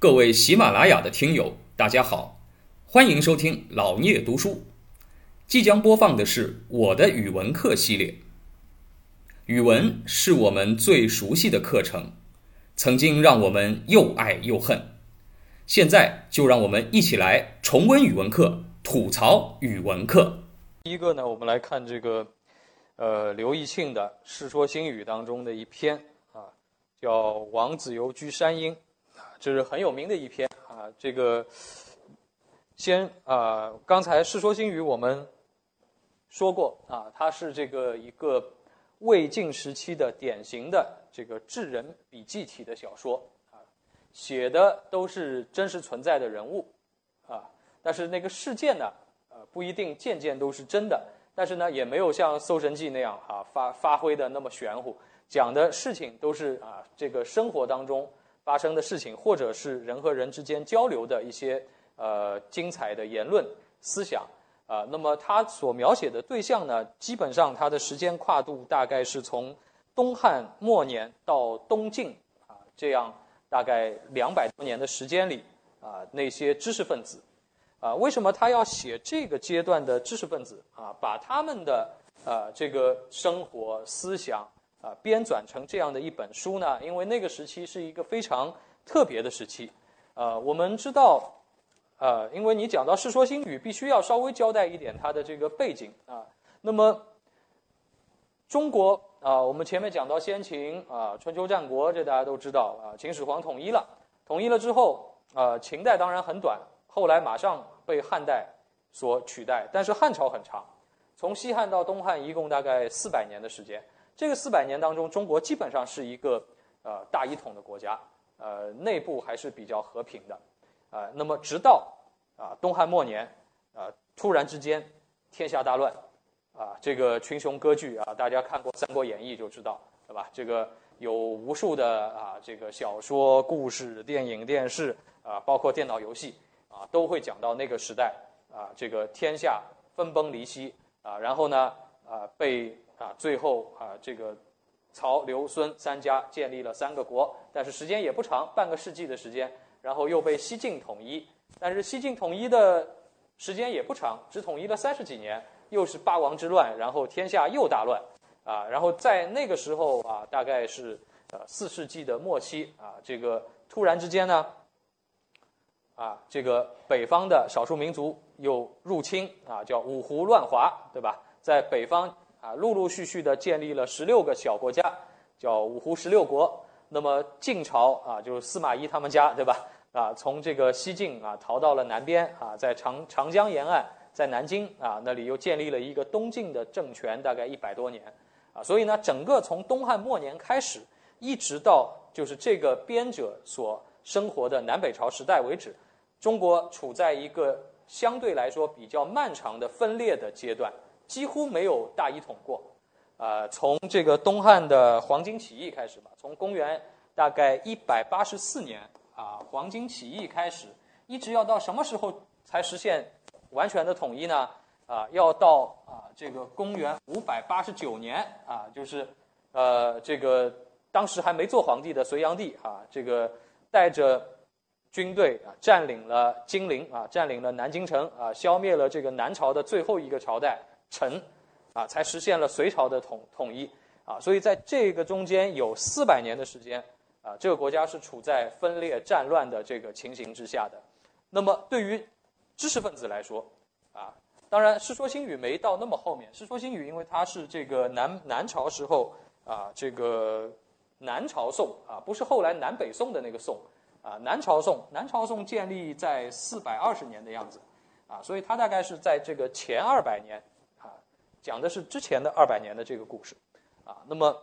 各位喜马拉雅的听友，大家好，欢迎收听老聂读书。即将播放的是我的语文课系列。语文是我们最熟悉的课程，曾经让我们又爱又恨。现在就让我们一起来重温语文课，吐槽语文课。第一个呢，我们来看这个，呃，刘义庆的《世说新语》当中的一篇啊，叫《王子游居山阴》，这是很有名的一篇啊。这个先啊，刚才《世说新语》我们说过啊，它是这个一个魏晋时期的典型的这个智人笔记体的小说啊，写的都是真实存在的人物啊，但是那个事件呢？不一定件件都是真的，但是呢，也没有像《搜神记》那样啊发发挥的那么玄乎，讲的事情都是啊这个生活当中发生的事情，或者是人和人之间交流的一些呃精彩的言论思想啊。那么他所描写的对象呢，基本上他的时间跨度大概是从东汉末年到东晋啊这样大概两百多年的时间里啊那些知识分子。啊，为什么他要写这个阶段的知识分子啊？把他们的啊这个生活思想啊编纂成这样的一本书呢？因为那个时期是一个非常特别的时期。呃，我们知道，呃，因为你讲到《世说新语》，必须要稍微交代一点它的这个背景啊。那么，中国啊，我们前面讲到先秦啊，春秋战国，这大家都知道啊。秦始皇统一了，统一了之后啊，秦代当然很短。后来马上被汉代所取代，但是汉朝很长，从西汉到东汉一共大概四百年的时间。这个四百年当中，中国基本上是一个呃大一统的国家，呃内部还是比较和平的，啊，那么直到啊东汉末年，啊突然之间天下大乱，啊这个群雄割据啊，大家看过《三国演义》就知道，对吧？这个有无数的啊这个小说、故事、电影、电视啊，包括电脑游戏。啊，都会讲到那个时代啊，这个天下分崩离析啊，然后呢啊被啊最后啊这个曹刘孙三家建立了三个国，但是时间也不长，半个世纪的时间，然后又被西晋统一，但是西晋统一的时间也不长，只统一了三十几年，又是八王之乱，然后天下又大乱啊，然后在那个时候啊，大概是呃四世纪的末期啊，这个突然之间呢。啊，这个北方的少数民族又入侵啊，叫五胡乱华，对吧？在北方啊，陆陆续续的建立了十六个小国家，叫五胡十六国。那么晋朝啊，就是司马懿他们家，对吧？啊，从这个西晋啊逃到了南边啊，在长长江沿岸，在南京啊那里又建立了一个东晋的政权，大概一百多年啊。所以呢，整个从东汉末年开始，一直到就是这个编者所生活的南北朝时代为止。中国处在一个相对来说比较漫长的分裂的阶段，几乎没有大一统过。啊，从这个东汉的黄巾起义开始吧，从公元大概一百八十四年啊，黄巾起义开始，一直要到什么时候才实现完全的统一呢？啊，要到啊这个公元五百八十九年啊，就是呃这个当时还没做皇帝的隋炀帝啊，这个带着。军队啊，占领了金陵啊，占领了南京城啊，消灭了这个南朝的最后一个朝代陈，啊，才实现了隋朝的统统一啊。所以在这个中间有四百年的时间啊，这个国家是处在分裂战乱的这个情形之下的。那么对于知识分子来说啊，当然《世说新语》没到那么后面，《世说新语》因为它是这个南南朝时候啊，这个南朝宋啊，不是后来南北宋的那个宋。啊，南朝宋，南朝宋建立在四百二十年的样子，啊，所以它大概是在这个前二百年，讲的是之前的二百年的这个故事，啊，那么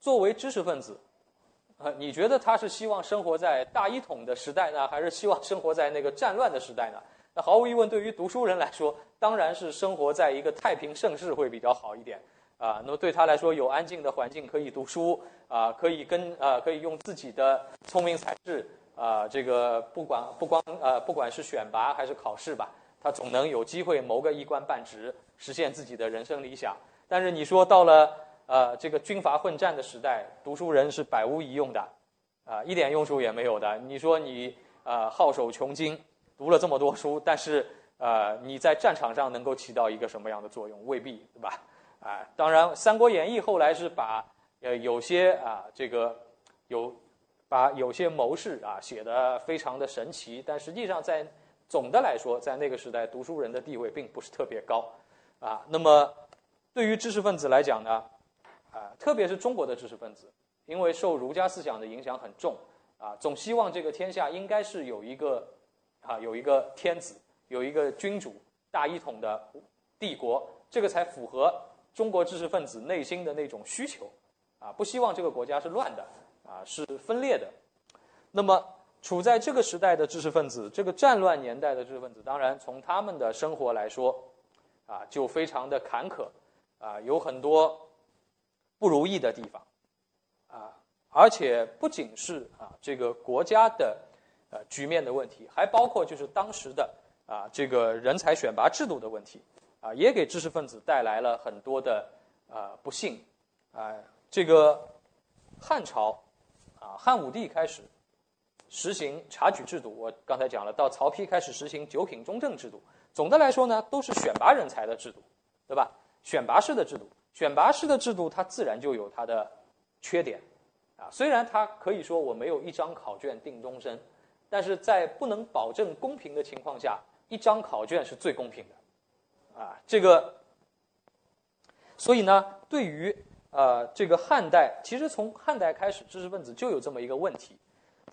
作为知识分子，啊，你觉得他是希望生活在大一统的时代呢，还是希望生活在那个战乱的时代呢？那毫无疑问，对于读书人来说，当然是生活在一个太平盛世会比较好一点。啊，那么对他来说，有安静的环境可以读书，啊，可以跟啊，可以用自己的聪明才智，啊，这个不管不光呃，不管是选拔还是考试吧，他总能有机会谋个一官半职，实现自己的人生理想。但是你说到了呃这个军阀混战的时代，读书人是百无一用的，啊，一点用处也没有的。你说你呃好手穷经，读了这么多书，但是呃你在战场上能够起到一个什么样的作用？未必，对吧？啊，当然，《三国演义》后来是把呃有些啊这个有把有些谋士啊写的非常的神奇，但实际上在总的来说，在那个时代，读书人的地位并不是特别高啊。那么对于知识分子来讲呢，啊，特别是中国的知识分子。因为受儒家思想的影响很重，啊，总希望这个天下应该是有一个，啊，有一个天子，有一个君主，大一统的帝国，这个才符合中国知识分子内心的那种需求，啊，不希望这个国家是乱的，啊，是分裂的。那么处在这个时代的知识分子，这个战乱年代的知识分子，当然从他们的生活来说，啊，就非常的坎坷，啊，有很多不如意的地方。啊，而且不仅是啊这个国家的呃局面的问题，还包括就是当时的啊这个人才选拔制度的问题，啊也给知识分子带来了很多的啊不幸，啊这个汉朝啊汉武帝开始实行察举制度，我刚才讲了，到曹丕开始实行九品中正制度，总的来说呢都是选拔人才的制度，对吧？选拔式的制度，选拔式的制度它自然就有它的。缺点，啊，虽然它可以说我没有一张考卷定终身，但是在不能保证公平的情况下，一张考卷是最公平的，啊，这个，所以呢，对于呃这个汉代，其实从汉代开始，知识分子就有这么一个问题，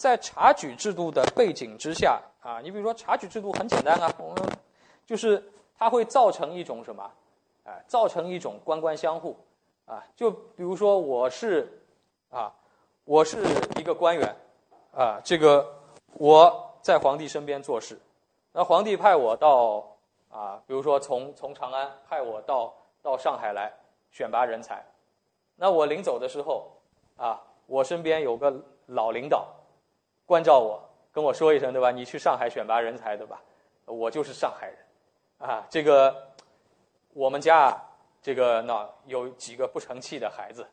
在察举制度的背景之下，啊，你比如说察举制度很简单啊，就是它会造成一种什么，哎，造成一种官官相护，啊，就比如说我是。啊，我是一个官员，啊，这个我在皇帝身边做事，那皇帝派我到啊，比如说从从长安派我到到上海来选拔人才，那我临走的时候，啊，我身边有个老领导关照我，跟我说一声，对吧？你去上海选拔人才，对吧？我就是上海人，啊，这个我们家这个那有几个不成器的孩子。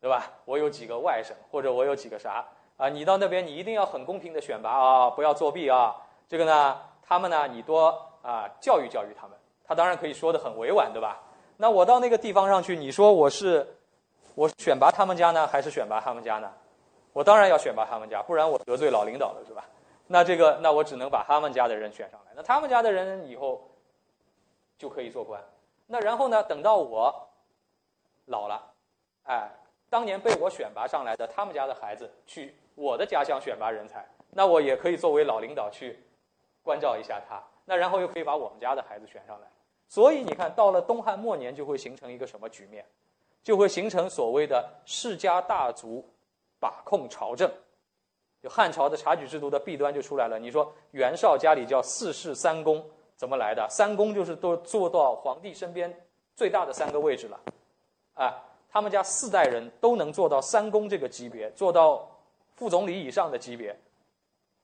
对吧？我有几个外甥，或者我有几个啥啊？你到那边，你一定要很公平的选拔啊，不要作弊啊。这个呢，他们呢，你多啊教育教育他们。他当然可以说的很委婉，对吧？那我到那个地方上去，你说我是我选拔他们家呢，还是选拔他们家呢？我当然要选拔他们家，不然我得罪老领导了，是吧？那这个，那我只能把他们家的人选上来。那他们家的人以后就可以做官。那然后呢，等到我老了，哎。当年被我选拔上来的他们家的孩子去我的家乡选拔人才，那我也可以作为老领导去关照一下他，那然后又可以把我们家的孩子选上来。所以你看到了东汉末年就会形成一个什么局面？就会形成所谓的世家大族把控朝政。就汉朝的察举制度的弊端就出来了。你说袁绍家里叫四世三公，怎么来的？三公就是都做到皇帝身边最大的三个位置了，啊。他们家四代人都能做到三公这个级别，做到副总理以上的级别，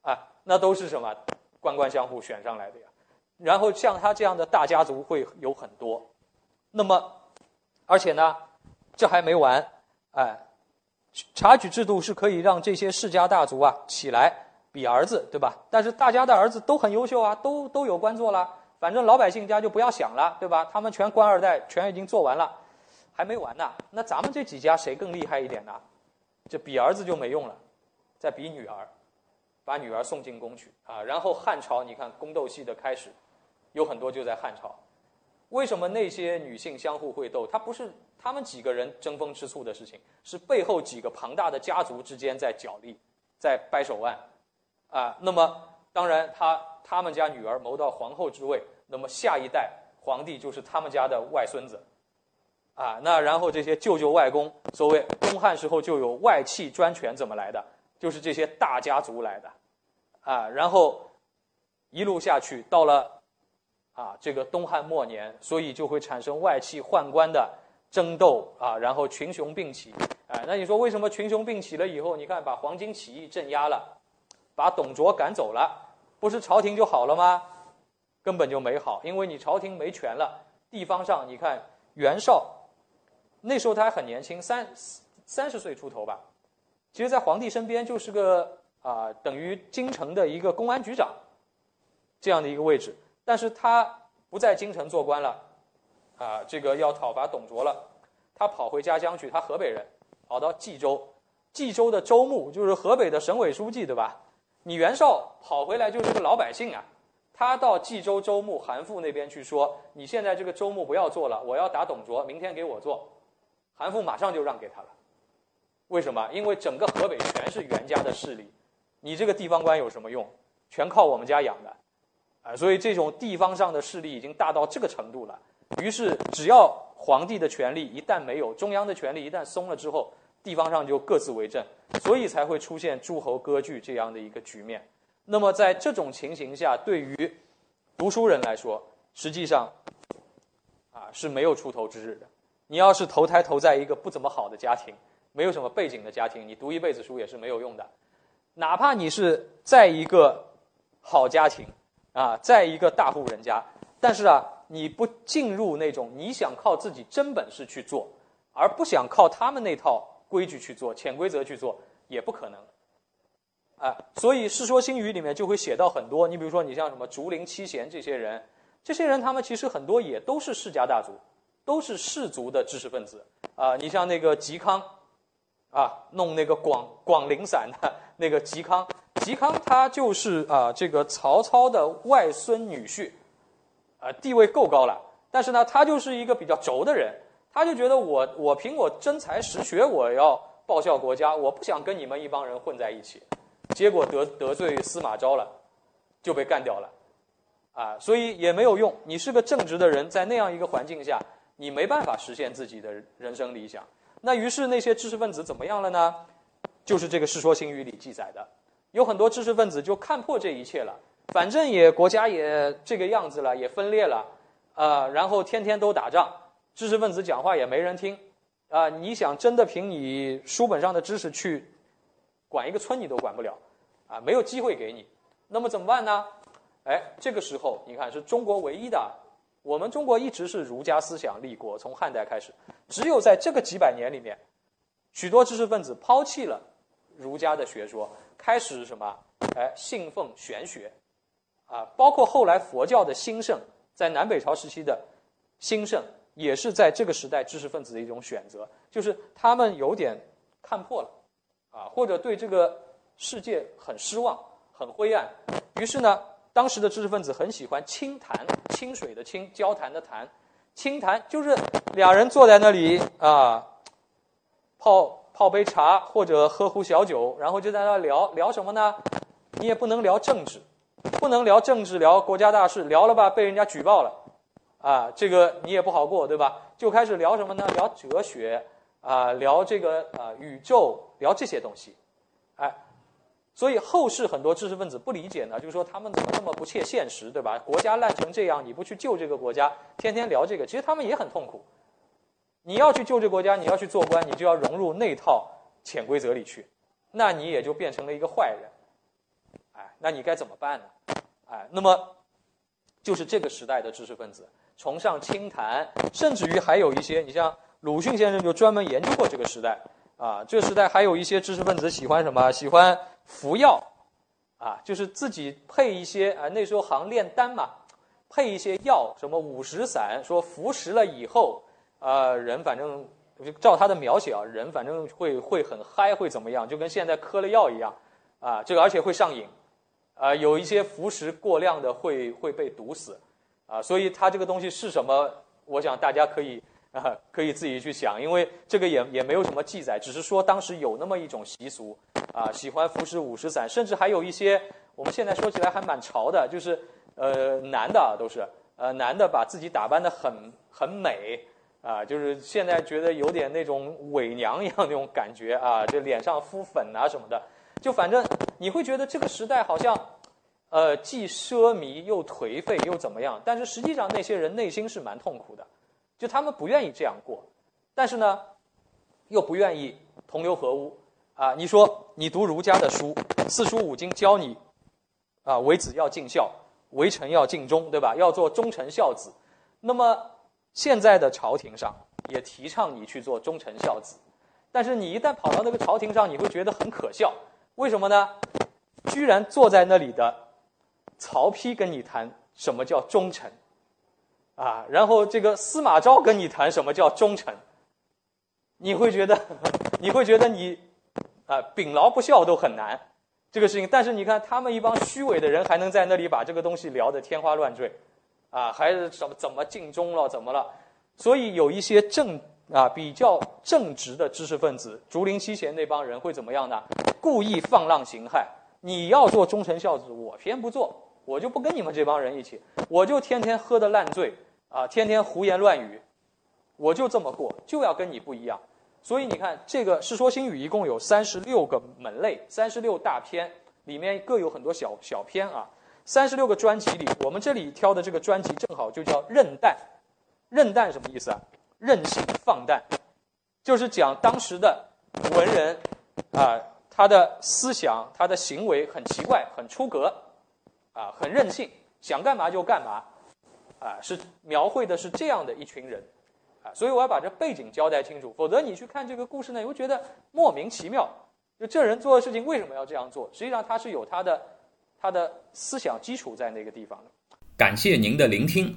啊，那都是什么官官相护选上来的呀？然后像他这样的大家族会有很多，那么，而且呢，这还没完，哎，察举制度是可以让这些世家大族啊起来比儿子，对吧？但是大家的儿子都很优秀啊，都都有官做了，反正老百姓家就不要想了，对吧？他们全官二代，全已经做完了。还没完呢，那咱们这几家谁更厉害一点呢？这比儿子就没用了，再比女儿，把女儿送进宫去啊。然后汉朝，你看宫斗戏的开始，有很多就在汉朝。为什么那些女性相互会斗？她不是他们几个人争风吃醋的事情，是背后几个庞大的家族之间在角力，在掰手腕啊。那么当然，他他们家女儿谋到皇后之位，那么下一代皇帝就是他们家的外孙子。啊，那然后这些舅舅外公，所谓东汉时候就有外戚专权，怎么来的？就是这些大家族来的，啊，然后一路下去，到了啊这个东汉末年，所以就会产生外戚宦官的争斗啊，然后群雄并起，哎，那你说为什么群雄并起了以后，你看把黄巾起义镇压了，把董卓赶走了，不是朝廷就好了吗？根本就没好，因为你朝廷没权了，地方上你看袁绍。那时候他还很年轻，三三十岁出头吧，其实，在皇帝身边就是个啊，等于京城的一个公安局长这样的一个位置。但是他不在京城做官了，啊，这个要讨伐董卓了，他跑回家乡去。他河北人，跑到冀州，冀州的州牧就是河北的省委书记，对吧？你袁绍跑回来就是个老百姓啊。他到冀州州牧韩馥那边去说：“你现在这个州牧不要做了，我要打董卓，明天给我做。”韩馥马上就让给他了。为什么？因为整个河北全是袁家的势力，你这个地方官有什么用？全靠我们家养的，啊，所以这种地方上的势力已经大到这个程度了。于是，只要皇帝的权力一旦没有，中央的权力一旦松了之后，地方上就各自为政，所以才会出现诸侯割据这样的一个局面。那么，在这种情形下，对于读书人来说，实际上啊是没有出头之日的。你要是投胎投在一个不怎么好的家庭，没有什么背景的家庭，你读一辈子书也是没有用的。哪怕你是在一个好家庭啊，在一个大户人家，但是啊，你不进入那种你想靠自己真本事去做，而不想靠他们那套规矩去做、潜规则去做，也不可能。啊，所以《世说新语》里面就会写到很多。你比如说，你像什么竹林七贤这些人，这些人他们其实很多也都是世家大族，都是士族的知识分子。啊，你像那个嵇康，啊，弄那个广广陵散的那个嵇康，嵇康他就是啊这个曹操的外孙女婿，啊，地位够高了。但是呢，他就是一个比较轴的人，他就觉得我我凭我真才实学，我要报效国家，我不想跟你们一帮人混在一起。结果得得罪司马昭了，就被干掉了，啊，所以也没有用。你是个正直的人，在那样一个环境下，你没办法实现自己的人生理想。那于是那些知识分子怎么样了呢？就是这个《世说新语》里记载的，有很多知识分子就看破这一切了。反正也国家也这个样子了，也分裂了，啊，然后天天都打仗，知识分子讲话也没人听，啊，你想真的凭你书本上的知识去管一个村，你都管不了。啊，没有机会给你，那么怎么办呢？哎，这个时候你看，是中国唯一的，我们中国一直是儒家思想立国，从汉代开始，只有在这个几百年里面，许多知识分子抛弃了儒家的学说，开始什么？哎，信奉玄学，啊，包括后来佛教的兴盛，在南北朝时期的兴盛，也是在这个时代知识分子的一种选择，就是他们有点看破了，啊，或者对这个。世界很失望，很灰暗。于是呢，当时的知识分子很喜欢清谈，清水的清，交谈的谈，清谈就是俩人坐在那里啊，泡泡杯茶或者喝壶小酒，然后就在那聊聊什么呢？你也不能聊政治，不能聊政治，聊国家大事，聊了吧被人家举报了，啊，这个你也不好过，对吧？就开始聊什么呢？聊哲学啊，聊这个啊宇宙，聊这些东西，哎。所以后世很多知识分子不理解呢，就是说他们怎么那么不切现实，对吧？国家烂成这样，你不去救这个国家，天天聊这个，其实他们也很痛苦。你要去救这国家，你要去做官，你就要融入那套潜规则里去，那你也就变成了一个坏人。那你该怎么办呢？哎，那么就是这个时代的知识分子崇尚清谈，甚至于还有一些，你像鲁迅先生就专门研究过这个时代。啊，这个时代还有一些知识分子喜欢什么？喜欢服药，啊，就是自己配一些啊，那时候行炼丹嘛，配一些药，什么五石散，说服食了以后，啊，人反正就照他的描写啊，人反正会会很嗨，会怎么样？就跟现在嗑了药一样，啊，这个而且会上瘾，啊，有一些服食过量的会会被毒死，啊，所以他这个东西是什么？我想大家可以。啊，可以自己去想，因为这个也也没有什么记载，只是说当时有那么一种习俗，啊，喜欢服食五石散，甚至还有一些我们现在说起来还蛮潮的，就是呃男的都是呃男的把自己打扮的很很美，啊，就是现在觉得有点那种伪娘一样那种感觉啊，就脸上敷粉啊什么的，就反正你会觉得这个时代好像呃既奢靡又颓废又怎么样，但是实际上那些人内心是蛮痛苦的。就他们不愿意这样过，但是呢，又不愿意同流合污啊！你说你读儒家的书，四书五经教你啊，为子要尽孝，为臣要尽忠，对吧？要做忠臣孝子。那么现在的朝廷上也提倡你去做忠臣孝子，但是你一旦跑到那个朝廷上，你会觉得很可笑。为什么呢？居然坐在那里的曹丕跟你谈什么叫忠臣，啊，然后这个司马昭跟你谈什么叫忠臣，你会觉得，你会觉得你啊秉劳不孝都很难这个事情。但是你看他们一帮虚伪的人还能在那里把这个东西聊得天花乱坠，啊，还是怎么怎么尽忠了，怎么了？所以有一些正。啊，比较正直的知识分子，竹林七贤那帮人会怎么样呢？故意放浪形骸。你要做忠臣孝子，我偏不做，我就不跟你们这帮人一起，我就天天喝得烂醉啊，天天胡言乱语，我就这么过，就要跟你不一样。所以你看，这个《世说新语》一共有三十六个门类，三十六大篇，里面各有很多小小篇啊。三十六个专辑里，我们这里挑的这个专辑正好就叫“任诞”。任诞什么意思啊？任性放诞，就是讲当时的文人啊，他的思想、他的行为很奇怪、很出格，啊，很任性，想干嘛就干嘛，啊，是描绘的是这样的一群人，啊，所以我要把这背景交代清楚，否则你去看这个故事呢，你会觉得莫名其妙，就这人做的事情为什么要这样做？实际上他是有他的他的思想基础在那个地方的。感谢您的聆听。